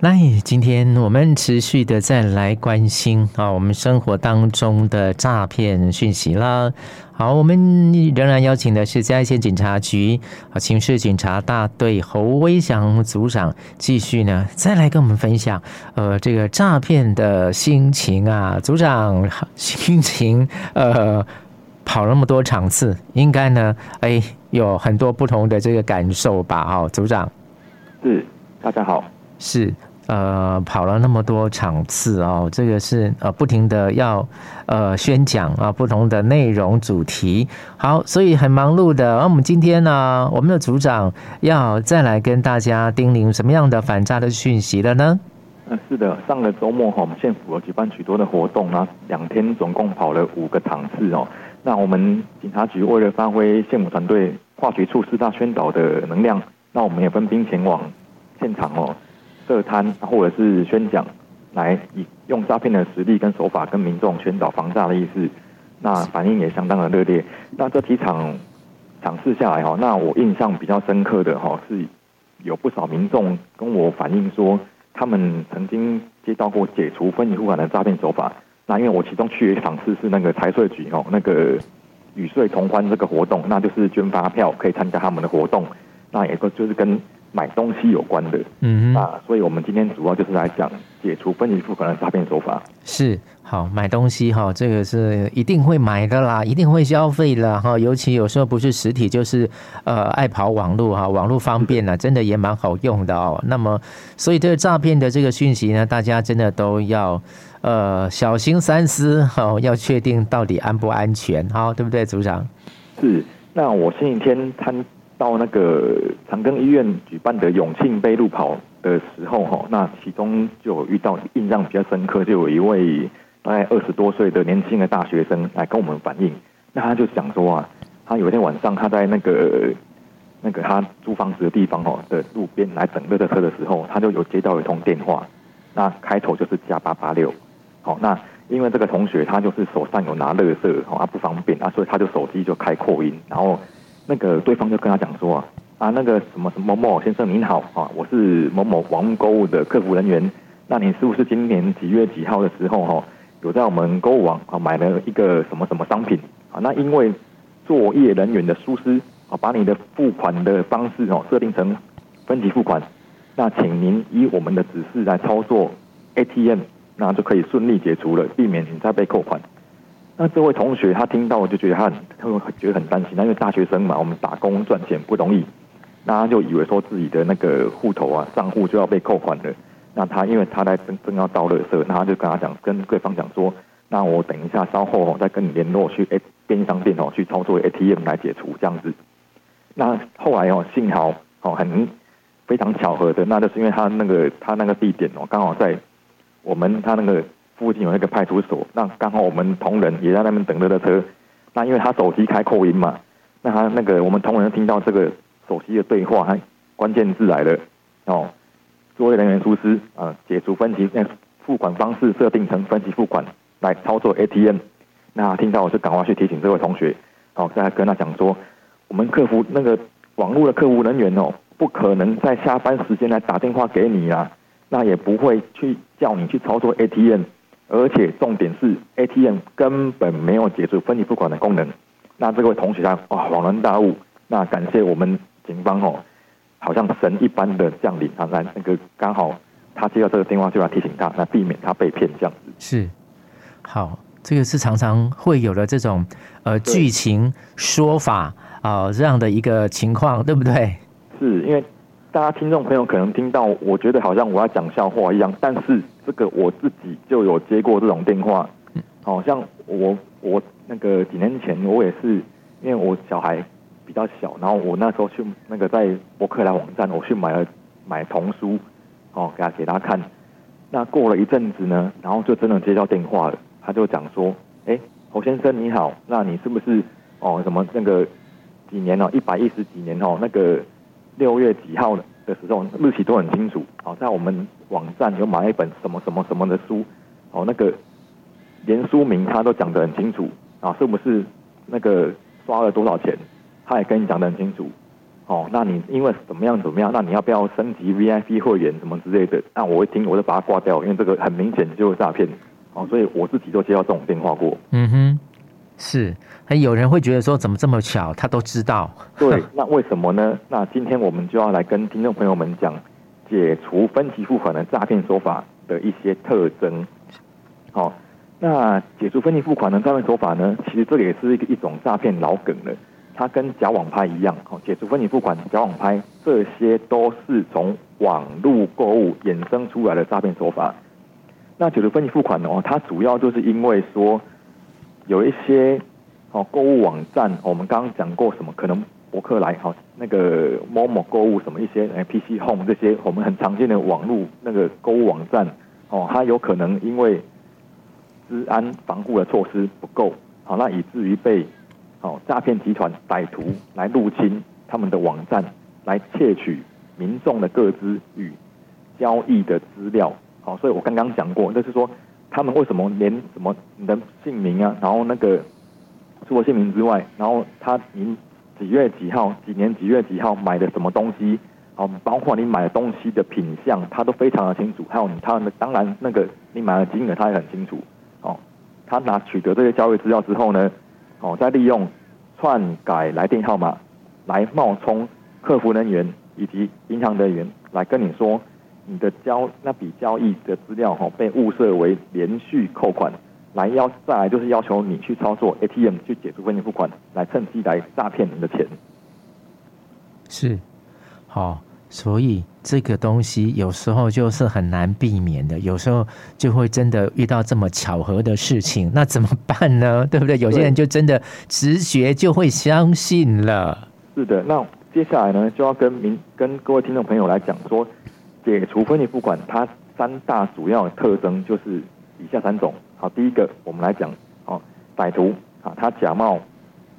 那今天我们持续的再来关心啊，我们生活当中的诈骗讯息啦。好，我们仍然邀请的是嘉义县警察局啊刑事警察大队侯威祥组长，继续呢再来跟我们分享呃这个诈骗的心情啊，组长心情呃跑那么多场次，应该呢哎有很多不同的这个感受吧？哦，组长是，大家好，是。呃，跑了那么多场次哦，这个是呃不停的要呃宣讲啊，不同的内容主题，好，所以很忙碌的。而我们今天呢，我们的组长要再来跟大家叮咛什么样的反诈的讯息了呢？嗯，是的，上个周末哈，我们县府有举办许多的活动，那两天总共跑了五个场次哦。那我们警察局为了发挥县府团队化学处四大宣导的能量，那我们也分兵前往现场哦。设摊或者是宣讲，来以用诈骗的实力跟手法跟民众宣导防诈的意思，那反应也相当的热烈。那这几场场次下来哈，那我印象比较深刻的哈是，有不少民众跟我反映说，他们曾经接到过解除分期付款的诈骗手法。那因为我其中去一场次是那个财税局哦，那个与税同欢这个活动，那就是捐发票可以参加他们的活动，那也就就是跟。买东西有关的，嗯啊，所以我们今天主要就是来讲解除分期付款的诈骗手法。是，好，买东西哈，这个是一定会买的啦，一定会消费的哈。尤其有时候不是实体，就是呃爱跑网络哈，网络方便呢，真的也蛮好用的哦。那么，所以这个诈骗的这个讯息呢，大家真的都要呃小心三思哈，要确定到底安不安全，好，对不对，组长？是，那我星期天参。到那个长庚医院举办的永庆杯路跑的时候，哈，那其中就有遇到印象比较深刻，就有一位大概二十多岁的年轻的大学生来跟我们反映，那他就想说啊，他有一天晚上他在那个那个他租房子的地方哈的路边来等垃圾车的时候，他就有接到一通电话，那开头就是加八八六，好，那因为这个同学他就是手上有拿垃圾，哦，他不方便啊，所以他就手机就开扩音，然后。那个对方就跟他讲说啊啊，那个什么什么某某先生您好啊，我是某某网购物的客服人员，那你是不是今年几月几号的时候哈，有在我们购物网啊买了一个什么什么商品啊？那因为作业人员的疏失啊，把你的付款的方式哦设定成分期付款，那请您依我们的指示来操作 ATM，那就可以顺利解除了，避免你再被扣款。那这位同学他听到我就觉得他很，他会觉得很担心，那因为大学生嘛，我们打工赚钱不容易，那他就以为说自己的那个户头啊账户就要被扣款了。那他因为他在正正要倒垃圾，那他就跟他讲，跟对方讲说，那我等一下稍后再跟你联络去 A 便利商店哦去操作 ATM 来解除这样子。那后来哦幸好哦很非常巧合的，那就是因为他那个他那个地点哦刚好在我们他那个。附近有那个派出所，那刚好我们同仁也在那边等着的车，那因为他手机开扩音嘛，那他那个我们同仁听到这个手机的对话，他关键字来了。哦，作业人员疏失啊，解除分期，那付款方式设定成分期付款来操作 ATM，那听到我就赶快去提醒这位同学，哦，再跟他讲说，我们客服那个网络的客服人员哦，不可能在下班时间来打电话给你啊，那也不会去叫你去操作 ATM。而且重点是，ATM 根本没有解除分期付款的功能。那这位同学啊，哇，恍然大悟。那感谢我们警方哦，好像神一般的降临，他来那个刚好他接到这个电话就要提醒他，那避免他被骗这样子。是，好，这个是常常会有的这种呃剧情说法啊、呃、这样的一个情况，对不对？是因为。大家听众朋友可能听到，我觉得好像我要讲笑话一样，但是这个我自己就有接过这种电话，好像我我那个几年前我也是，因为我小孩比较小，然后我那时候去那个在博客来网站，我去买了买童书，哦，给他给他看，那过了一阵子呢，然后就真的接到电话了，他就讲说，哎，侯先生你好，那你是不是哦什么那个几年哦，一百一十几年哦那个。六月几号的的时候，日期都很清楚。好，在我们网站有买一本什么什么什么的书，哦，那个连书名他都讲得很清楚啊，是不是那个刷了多少钱，他也跟你讲得很清楚。哦，那你因为怎么样怎么样，那你要不要升级 VIP 会员什么之类的？那我一听我就把它挂掉，因为这个很明显就是诈骗。哦，所以我自己都接到这种电话过。嗯哼，是，还有人会觉得说，怎么这么巧，他都知道。对，那为什么呢？那今天我们就要来跟听众朋友们讲解除分期付款的诈骗手法的一些特征。好。那解除分期付款的诈骗手法呢？其实这个也是一个一种诈骗老梗了。它跟假网拍一样，哦，解除分期付款、假网拍这些都是从网络购物衍生出来的诈骗手法。那解除分期付款哦，它主要就是因为说有一些哦购物网站，我们刚刚讲过什么，可能博客来好那个某某购物什么一些 PC Home 这些我们很常见的网络那个购物网站哦，它有可能因为治安防护的措施不够，好，那以至于被好诈骗集团歹徒来入侵他们的网站，来窃取民众的个资与交易的资料。好，所以我刚刚讲过，就是说他们为什么连什么你的姓名啊，然后那个除了姓名之外，然后他您几月几号、几年几月几号买的什么东西，好，包括你买的东西的品相，他都非常的清楚。还有你他们当然那个你买的金额，他也很清楚。哦他拿取得这些交易资料之后呢，哦，再利用篡改来电号码来冒充客服人员以及银行人员来跟你说，你的交那笔交易的资料哈被误设为连续扣款，来要再来就是要求你去操作 ATM 去解除分期付款，来趁机来诈骗你的钱。是，好。所以这个东西有时候就是很难避免的，有时候就会真的遇到这么巧合的事情，那怎么办呢？对不对？有些人就真的直觉就会相信了。是的，那接下来呢，就要跟民跟各位听众朋友来讲说，解除分期付款它三大主要特征就是以下三种。好，第一个我们来讲，哦，歹徒啊，他假冒。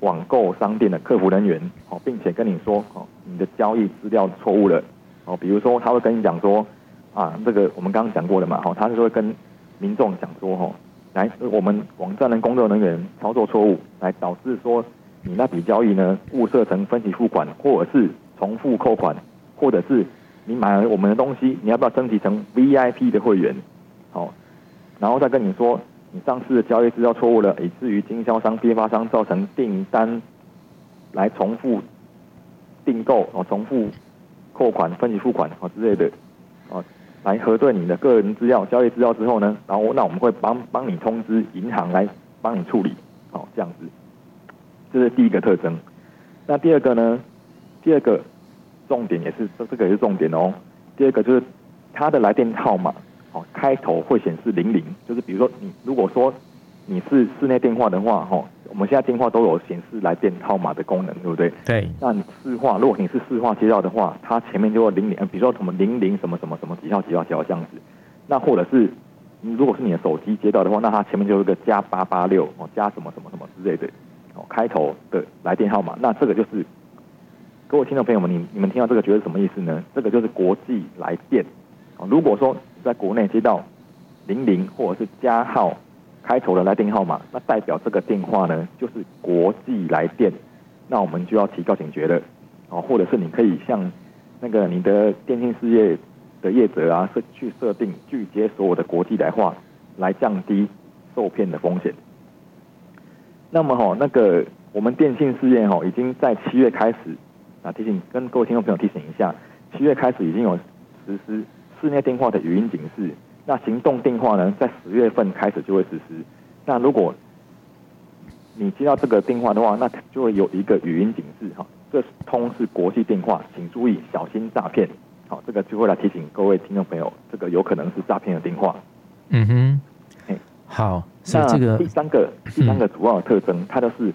网购商店的客服人员，哦，并且跟你说，哦，你的交易资料错误了，哦，比如说他会跟你讲说，啊，这个我们刚刚讲过的嘛，哦，他是会跟民众讲说，哦，来，我们网站的工作人员操作错误，来导致说你那笔交易呢误设成分期付款，或者是重复扣款，或者是你买了我们的东西，你要不要升级成 VIP 的会员，好，然后再跟你说。你上次的交易资料错误了，以至于经销商、批发商造成订单来重复订购哦，重复扣款、分期付款哦之类的哦，来核对你的个人资料、交易资料之后呢，然后那我们会帮帮你通知银行来帮你处理哦，这样子，这是第一个特征。那第二个呢？第二个重点也是这这个也是重点哦。第二个就是它的来电号码。哦，开头会显示零零，就是比如说你如果说你是室内电话的话，哈，我们现在电话都有显示来电号码的功能，对不对？对。那你市话，如果你是市话接到的话，它前面就会零零，比如说什么零零什么什么什么几号几号几号这样子。那或者是如果是你的手机接到的话，那它前面就有一个加八八六哦，加什么什么什么之类的哦，开头的来电号码。那这个就是各位听众朋友们，你你们听到这个觉得什么意思呢？这个就是国际来电。如果说在国内接到零零或者是加号开头的来电号码，那代表这个电话呢就是国际来电，那我们就要提高警觉了哦，或者是你可以向那个你的电信事业的业者啊，设去设定拒接所有的国际来话，来降低受骗的风险。那么哈，那个我们电信事业哈，已经在七月开始啊，提醒跟各位听众朋友提醒一下，七月开始已经有实施。室内电话的语音警示，那行动电话呢，在十月份开始就会实施。那如果你接到这个电话的话，那就会有一个语音警示哈，这通是国际电话，请注意小心诈骗。好，这个就会来提醒各位听众朋友，这个有可能是诈骗的电话。嗯哼，哎，好，那这个第三个第三个主要的特征，它就是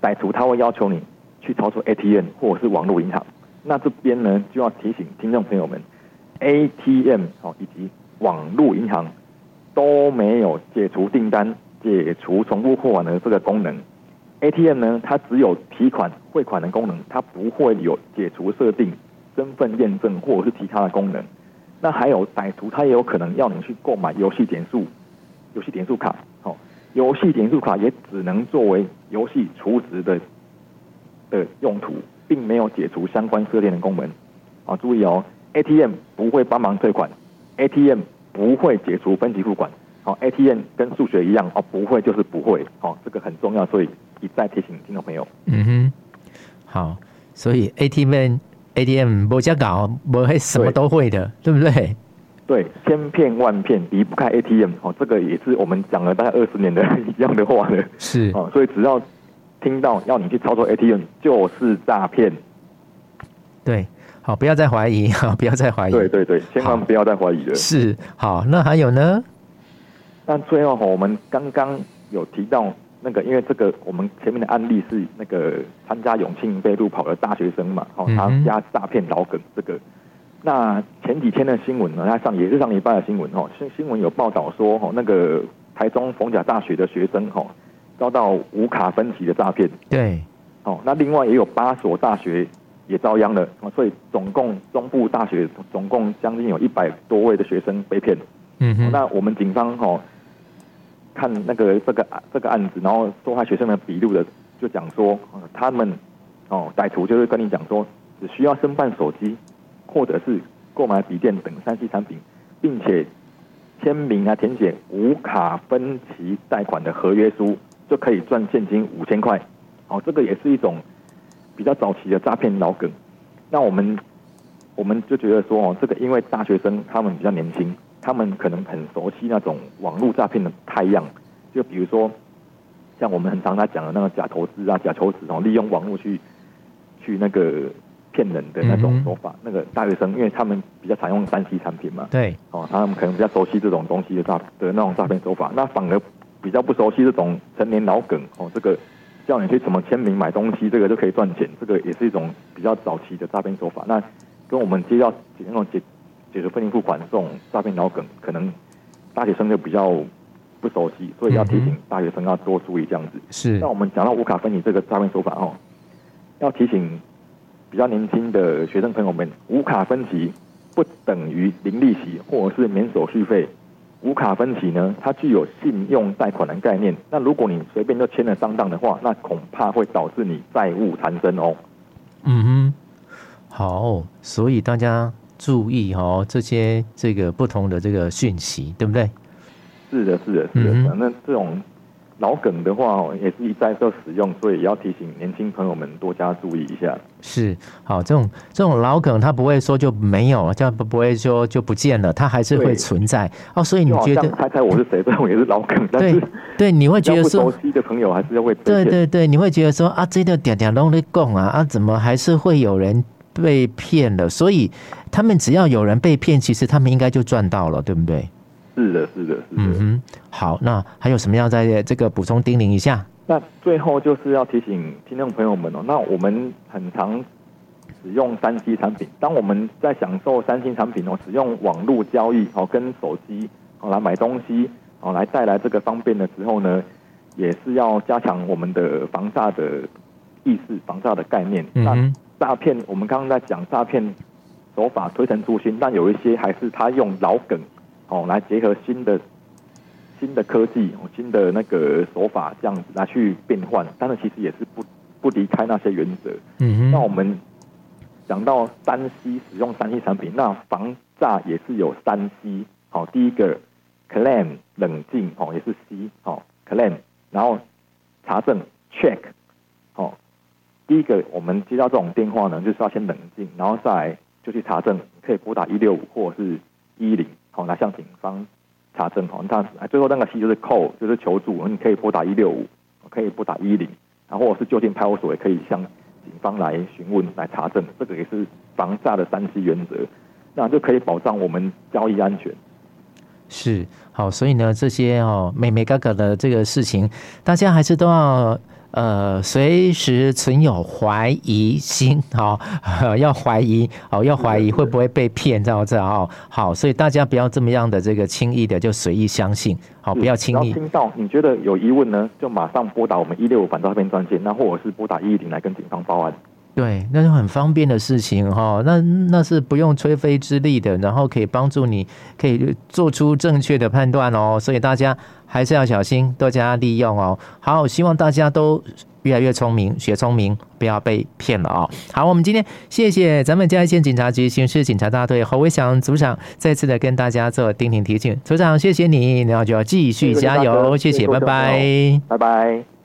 歹徒他会要求你去操作 ATM 或者是网络银行。那这边呢，就要提醒听众朋友们。ATM 哦，以及网络银行都没有解除订单、解除重复扣款的这个功能。ATM 呢，它只有提款汇款的功能，它不会有解除设定、身份验证或者是其他的功能。那还有歹徒，他也有可能要你去购买游戏点数、游戏点数卡。哦，游戏点数卡也只能作为游戏储值的的用途。并没有解除相关设定的功能。啊，注意哦，ATM 不会帮忙退款，ATM 不会解除分期付款。好，ATM 跟数学一样，哦，不会就是不会，哦，这个很重要，所以一再提醒听众朋友。嗯哼，好，所以 ATM ATM 不加搞，不会什么都会的，对，对不对？对，千骗万骗离不开 ATM，哦，这个也是我们讲了大概二十年的 一样的话了。是，哦，所以只要听到要你去操作 ATM，就是诈骗。对，好，不要再怀疑，哈，不要再怀疑。对对对，千万不要再怀疑了。是，好，那还有呢？但最后哈，我们刚刚有提到那个，因为这个我们前面的案例是那个参加永庆被路跑的大学生嘛，哦，他加诈骗老梗这个。那前几天的新闻呢，他上也是上礼拜的新闻哦，新新闻有报道说哦，那个台中逢甲大学的学生哈，遭到无卡分期的诈骗。对，哦，那另外也有八所大学也遭殃了，所以总共中部大学总共将近有一百多位的学生被骗。嗯哼，那我们警方哦。看那个这个这个案子，然后受害学生的笔录的，就讲说，他们哦歹徒就是跟你讲说，只需要申办手机，或者是购买笔电等三 C 产品，并且签名啊填写无卡分期贷款的合约书，就可以赚现金五千块。哦，这个也是一种比较早期的诈骗老梗。那我们我们就觉得说哦，这个因为大学生他们比较年轻。他们可能很熟悉那种网络诈骗的态样，就比如说，像我们很常在讲的那个假投资啊、假求职哦，利用网络去去那个骗人的那种手法。嗯、那个大学生，因为他们比较常用三 C 产品嘛，对，哦，他们可能比较熟悉这种东西的诈的那种诈骗手法。那反而比较不熟悉这种成年老梗哦，这个叫你去怎么签名买东西，这个就可以赚钱，这个也是一种比较早期的诈骗手法。那跟我们接到那种解。解除分期付款这种诈骗老梗，可能大学生就比较不熟悉，所以要提醒大学生要多注意这样子。是。那我们讲到无卡分期这个诈骗手法哦，要提醒比较年轻的学生朋友们，无卡分期不等于零利息或者是免手续费。无卡分期呢，它具有信用贷款的概念。那如果你随便就签了上当的话，那恐怕会导致你债务缠身哦。嗯哼，好，所以大家。注意哦，这些这个不同的这个讯息，对不对？是的，是的，是的。嗯、反正这种老梗的话，也是一再受使用，所以也要提醒年轻朋友们多加注意一下。是，好，这种这种老梗，它不会说就没有，这样不不会说就不见了，它还是会存在哦。所以你觉得猜猜我是谁？这种也是老梗，对对，你会觉得说熟悉的朋友还是会对对对，你会觉得说啊，这个点点拢在讲啊啊，怎么还是会有人？被骗了，所以他们只要有人被骗，其实他们应该就赚到了，对不对？是的，是的，是的。嗯哼，好，那还有什么要在这个补充叮咛一下？那最后就是要提醒听众朋友们哦，那我们很常使用三 C 产品，当我们在享受三 C 产品哦，使用网络交易哦，跟手机哦来买东西哦，来带来这个方便的时候呢，也是要加强我们的防诈的意识、防诈的概念。嗯哼。诈骗，我们刚刚在讲诈骗手法推陈出新，但有一些还是他用老梗哦来结合新的新的科技、新的那个手法这样子来去变换，但是其实也是不不离开那些原则。嗯哼。那我们讲到三 C 使用三 C 产品，那防诈也是有三 C。好，第一个 claim 冷静哦，也是 C 哦 claim，然后查证 check。第一个，我们接到这种电话呢，就是要先冷静，然后再来就去查证，可以拨打一六五或者是一一零，好，来向警方查证，好，那最后那个 C 就是 call，就是求助，你可以拨打一六五，可以拨打一零，然后或者是就近派出所也可以向警方来询问、来查证，这个也是防诈的三 C 原则，那就可以保障我们交易安全。是，好，所以呢，这些哦，眉眉角角的这个事情，大家还是都要。呃，随时存有怀疑心，好，要怀疑，哦，要怀疑会不会被骗，这样子哦，好，所以大家不要这么样的这个轻易的就随意相信，好，不要轻易。听到你觉得有疑问呢，就马上拨打我们一六五反诈骗专线，那或者是拨打一一零来跟警方报案。对，那是很方便的事情哈，那那是不用吹灰之力的，然后可以帮助你可以做出正确的判断哦，所以大家还是要小心，多加利用哦。好，希望大家都越来越聪明，学聪明，不要被骗了哦。好，我们今天谢谢咱们嘉义县警察局刑事警察大队侯维祥组长再次的跟大家做叮咛提醒，组长谢谢你，然后就要继续加油，谢谢，拜拜，拜拜。